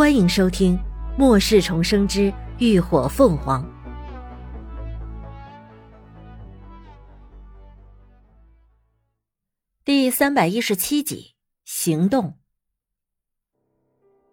欢迎收听《末世重生之浴火凤凰》第三百一十七集。行动。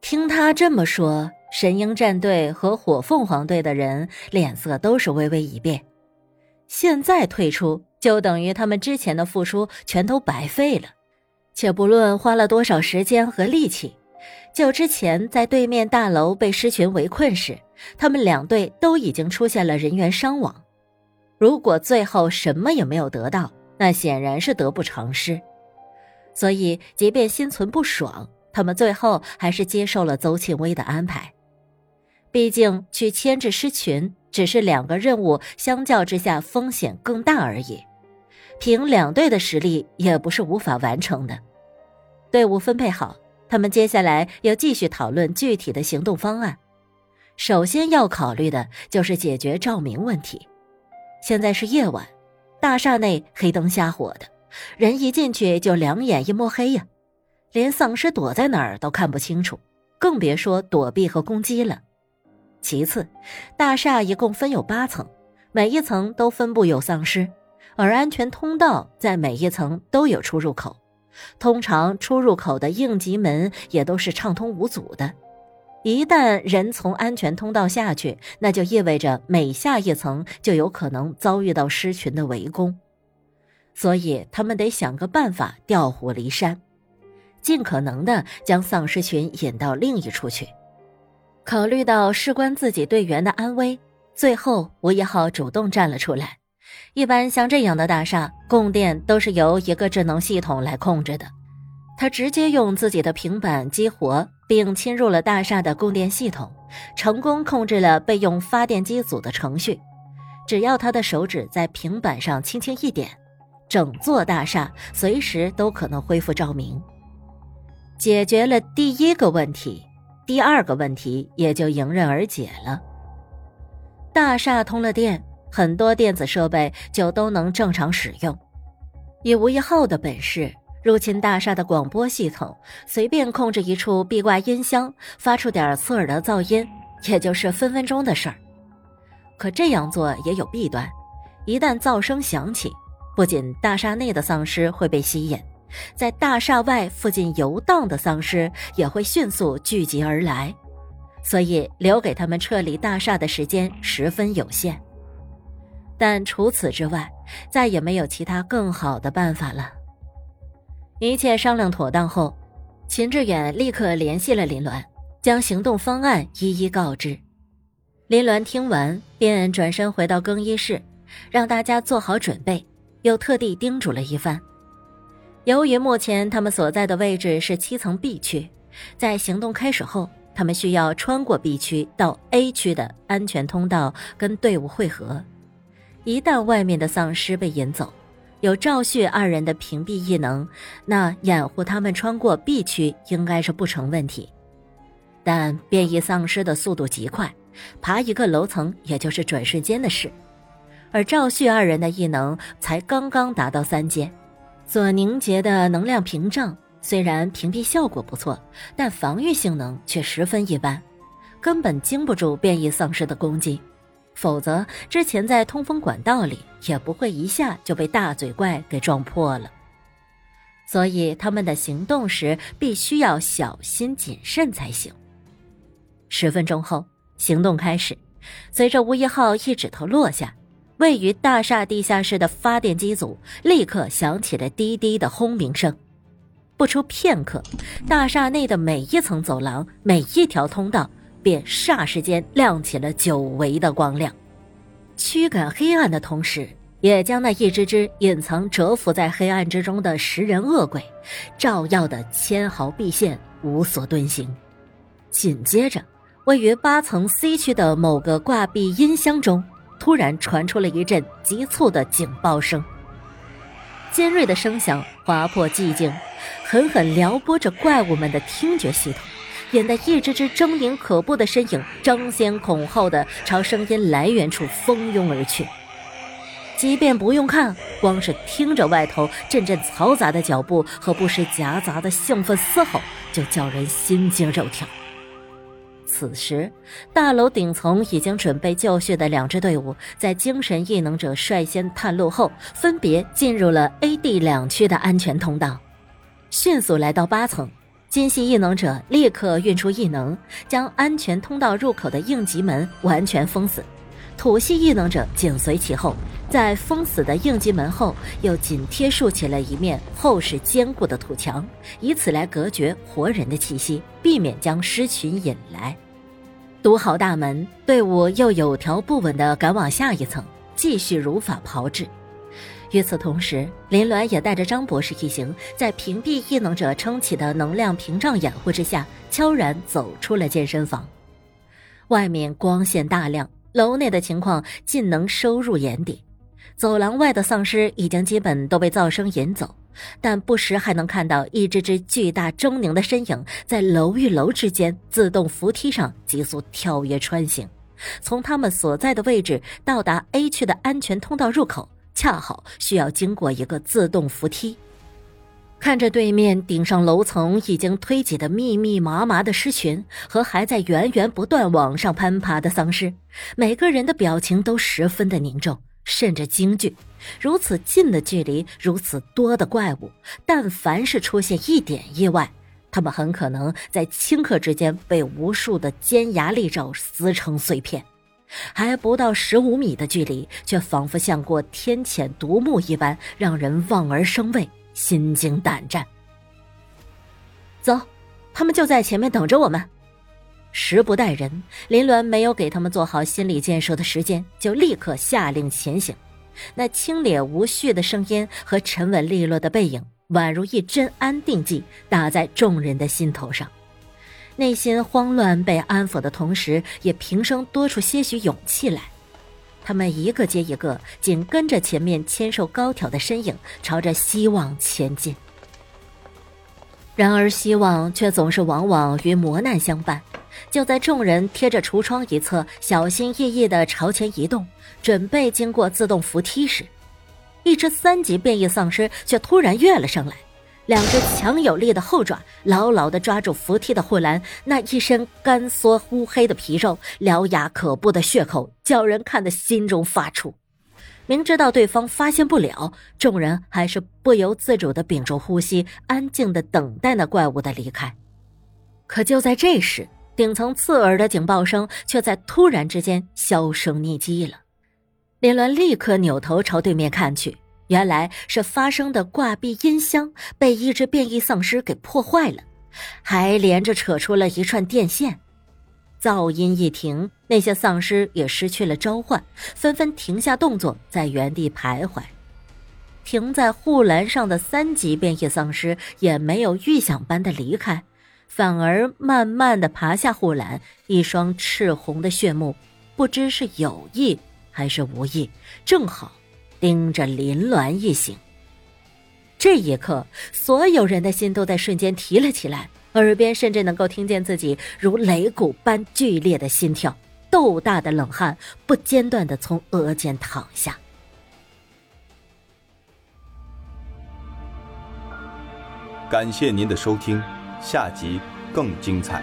听他这么说，神鹰战队和火凤凰队的人脸色都是微微一变。现在退出，就等于他们之前的付出全都白费了。且不论花了多少时间和力气。就之前在对面大楼被狮群围困时，他们两队都已经出现了人员伤亡。如果最后什么也没有得到，那显然是得不偿失。所以，即便心存不爽，他们最后还是接受了邹庆威的安排。毕竟，去牵制狮群只是两个任务，相较之下风险更大而已。凭两队的实力，也不是无法完成的。队伍分配好。他们接下来要继续讨论具体的行动方案。首先要考虑的就是解决照明问题。现在是夜晚，大厦内黑灯瞎火的，人一进去就两眼一抹黑呀，连丧尸躲在哪儿都看不清楚，更别说躲避和攻击了。其次，大厦一共分有八层，每一层都分布有丧尸，而安全通道在每一层都有出入口。通常出入口的应急门也都是畅通无阻的，一旦人从安全通道下去，那就意味着每下一层就有可能遭遇到狮群的围攻，所以他们得想个办法调虎离山，尽可能的将丧尸群引到另一处去。考虑到事关自己队员的安危，最后吴一号主动站了出来。一般像这样的大厦供电都是由一个智能系统来控制的，他直接用自己的平板激活并侵入了大厦的供电系统，成功控制了备用发电机组的程序。只要他的手指在平板上轻轻一点，整座大厦随时都可能恢复照明。解决了第一个问题，第二个问题也就迎刃而解了。大厦通了电。很多电子设备就都能正常使用。以吴一浩的本事，入侵大厦的广播系统，随便控制一处壁挂音箱，发出点刺耳的噪音，也就是分分钟的事儿。可这样做也有弊端，一旦噪声响起，不仅大厦内的丧尸会被吸引，在大厦外附近游荡的丧尸也会迅速聚集而来，所以留给他们撤离大厦的时间十分有限。但除此之外，再也没有其他更好的办法了。一切商量妥当后，秦志远立刻联系了林鸾，将行动方案一一告知。林鸾听完，便转身回到更衣室，让大家做好准备，又特地叮嘱了一番。由于目前他们所在的位置是七层 B 区，在行动开始后，他们需要穿过 B 区到 A 区的安全通道跟队伍汇合。一旦外面的丧尸被引走，有赵旭二人的屏蔽异能，那掩护他们穿过 B 区应该是不成问题。但变异丧尸的速度极快，爬一个楼层也就是转瞬间的事。而赵旭二人的异能才刚刚达到三阶，所凝结的能量屏障虽然屏蔽效果不错，但防御性能却十分一般，根本经不住变异丧尸的攻击。否则，之前在通风管道里也不会一下就被大嘴怪给撞破了。所以，他们的行动时必须要小心谨慎才行。十分钟后，行动开始。随着吴一号一指头落下，位于大厦地下室的发电机组立刻响起了滴滴的轰鸣声。不出片刻，大厦内的每一层走廊、每一条通道。便霎时间亮起了久违的光亮，驱赶黑暗的同时，也将那一只只隐藏蛰伏在黑暗之中的食人恶鬼，照耀的纤毫毕现，无所遁形。紧接着，位于八层 C 区的某个挂壁音箱中，突然传出了一阵急促的警报声，尖锐的声响划破寂静，狠狠撩拨着怪物们的听觉系统。引得一只只狰狞可怖的身影争先恐后的朝声音来源处蜂拥而去。即便不用看，光是听着外头阵阵嘈杂的脚步和不时夹杂的兴奋嘶吼，就叫人心惊肉跳。此时，大楼顶层已经准备就绪的两支队伍，在精神异能者率先探路后，分别进入了 A、D 两区的安全通道。迅速来到八层，金系异能者立刻运出异能，将安全通道入口的应急门完全封死。土系异能者紧随其后，在封死的应急门后，又紧贴竖起了一面厚实坚固的土墙，以此来隔绝活人的气息，避免将尸群引来。堵好大门，队伍又有条不紊地赶往下一层，继续如法炮制。与此同时，林鸾也带着张博士一行，在屏蔽异能者撑起的能量屏障掩护之下，悄然走出了健身房。外面光线大亮。楼内的情况尽能收入眼底，走廊外的丧尸已经基本都被噪声引走，但不时还能看到一只只巨大狰狞的身影在楼与楼之间自动扶梯上急速跳跃穿行。从他们所在的位置到达 A 区的安全通道入口，恰好需要经过一个自动扶梯。看着对面顶上楼层已经推挤的密密麻麻的尸群和还在源源不断往上攀爬的丧尸，每个人的表情都十分的凝重，甚至惊惧。如此近的距离，如此多的怪物，但凡是出现一点意外，他们很可能在顷刻之间被无数的尖牙利爪撕成碎片。还不到十五米的距离，却仿佛像过天堑独木一般，让人望而生畏。心惊胆战。走，他们就在前面等着我们。时不待人，林鸾没有给他们做好心理建设的时间，就立刻下令前行。那清冽无序的声音和沉稳利落的背影，宛如一针安定剂，打在众人的心头上。内心慌乱被安抚的同时，也平生多出些许勇气来。他们一个接一个，紧跟着前面纤瘦高挑的身影，朝着希望前进。然而，希望却总是往往与磨难相伴。就在众人贴着橱窗一侧，小心翼翼地朝前移动，准备经过自动扶梯时，一只三级变异丧尸却突然跃了上来。两只强有力的后爪牢牢地抓住扶梯的护栏，那一身干缩乌黑的皮肉，獠牙可怖的血口，叫人看得心中发怵。明知道对方发现不了，众人还是不由自主地屏住呼吸，安静地等待那怪物的离开。可就在这时，顶层刺耳的警报声却在突然之间销声匿迹了。林鸾立刻扭头朝对面看去。原来是发生的挂壁音箱被一只变异丧尸给破坏了，还连着扯出了一串电线。噪音一停，那些丧尸也失去了召唤，纷纷停下动作，在原地徘徊。停在护栏上的三级变异丧尸也没有预想般的离开，反而慢慢的爬下护栏，一双赤红的血目，不知是有意还是无意，正好。盯着林鸾一行，这一刻，所有人的心都在瞬间提了起来，耳边甚至能够听见自己如擂鼓般剧烈的心跳，豆大的冷汗不间断的从额间淌下。感谢您的收听，下集更精彩。